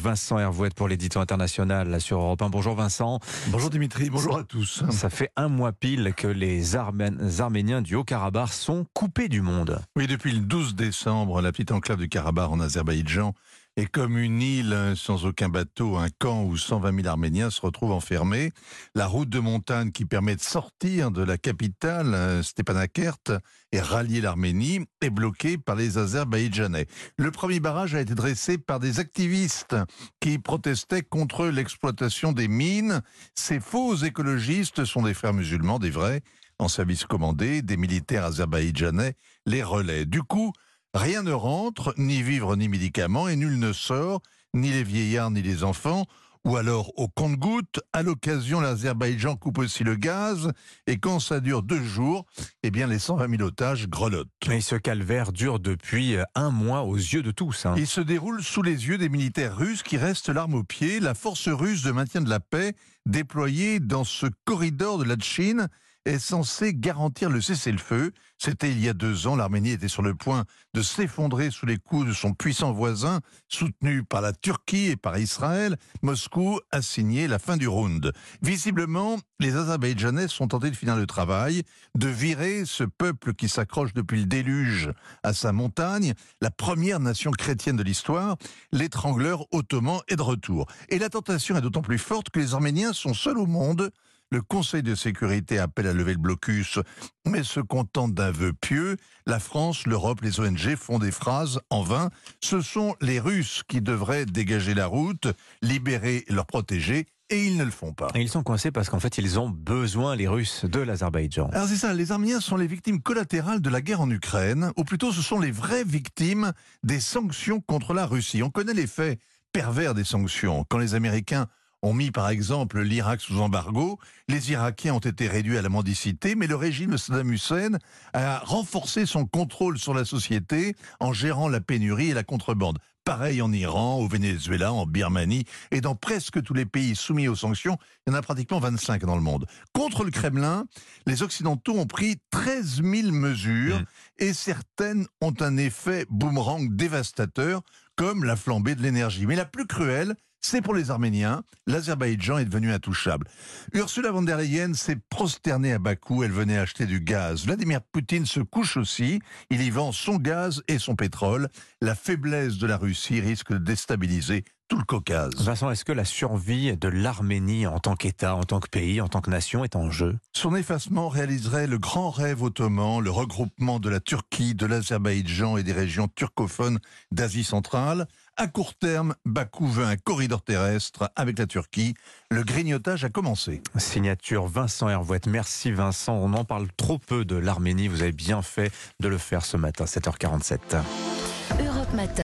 Vincent Hervouette pour l'édition international là, sur Europe 1. Bonjour Vincent. Bonjour Dimitri, bonjour à tous. Ça fait un mois pile que les Arméniens du Haut-Karabakh sont coupés du monde. Oui, depuis le 12 décembre, la petite enclave du Karabakh en Azerbaïdjan et comme une île sans aucun bateau, un camp où 120 000 Arméniens se retrouvent enfermés. La route de montagne qui permet de sortir de la capitale, euh, Stepanakert, et rallier l'Arménie, est bloquée par les Azerbaïdjanais. Le premier barrage a été dressé par des activistes qui protestaient contre l'exploitation des mines. Ces faux écologistes sont des frères musulmans, des vrais, en service commandé, des militaires azerbaïdjanais les relais. Du coup, Rien ne rentre, ni vivres ni médicaments, et nul ne sort, ni les vieillards ni les enfants. Ou alors, au compte-gouttes, à l'occasion, l'Azerbaïdjan coupe aussi le gaz, et quand ça dure deux jours, eh bien, les 120 000 otages grelottent. Et ce calvaire dure depuis euh, un mois aux yeux de tous. Hein. Il se déroule sous les yeux des militaires russes qui restent l'arme au pied, la force russe de maintien de la paix déployée dans ce corridor de la Chine est censé garantir le cessez-le-feu. C'était il y a deux ans, l'Arménie était sur le point de s'effondrer sous les coups de son puissant voisin, soutenu par la Turquie et par Israël. Moscou a signé la fin du round. Visiblement, les Azerbaïdjanais sont tentés de finir le travail, de virer ce peuple qui s'accroche depuis le déluge à sa montagne, la première nation chrétienne de l'histoire, l'étrangleur ottoman est de retour. Et la tentation est d'autant plus forte que les Arméniens sont seuls au monde le Conseil de sécurité appelle à lever le blocus, mais se contente d'un vœu pieux. La France, l'Europe, les ONG font des phrases en vain. Ce sont les Russes qui devraient dégager la route, libérer leurs protégés et ils ne le font pas. Et ils sont coincés parce qu'en fait, ils ont besoin, les Russes, de l'Azerbaïdjan. Alors c'est ça, les Arméniens sont les victimes collatérales de la guerre en Ukraine, ou plutôt ce sont les vraies victimes des sanctions contre la Russie. On connaît les faits pervers des sanctions. Quand les Américains ont mis par exemple l'Irak sous embargo, les Irakiens ont été réduits à la mendicité, mais le régime de Saddam Hussein a renforcé son contrôle sur la société en gérant la pénurie et la contrebande. Pareil en Iran, au Venezuela, en Birmanie et dans presque tous les pays soumis aux sanctions, il y en a pratiquement 25 dans le monde. Contre le Kremlin, les Occidentaux ont pris 13 000 mesures mmh. et certaines ont un effet boomerang dévastateur comme la flambée de l'énergie. Mais la plus cruelle, c'est pour les Arméniens. L'Azerbaïdjan est devenu intouchable. Ursula von der Leyen s'est prosternée à Bakou. Elle venait acheter du gaz. Vladimir Poutine se couche aussi. Il y vend son gaz et son pétrole. La faiblesse de la Russie risque de déstabiliser tout le Caucase. Vincent, est-ce que la survie de l'Arménie en tant qu'État, en tant que pays, en tant que nation est en jeu? Son effacement réaliserait le grand rêve ottoman, le regroupement de la Turquie, de l'Azerbaïdjan et des régions turcophones d'Asie centrale. À court terme, Bakou veut un corridor terrestre avec la Turquie. Le grignotage a commencé. Signature Vincent Hervouette. Merci Vincent. On en parle trop peu de l'Arménie. Vous avez bien fait de le faire ce matin, 7h47. Europe Matin.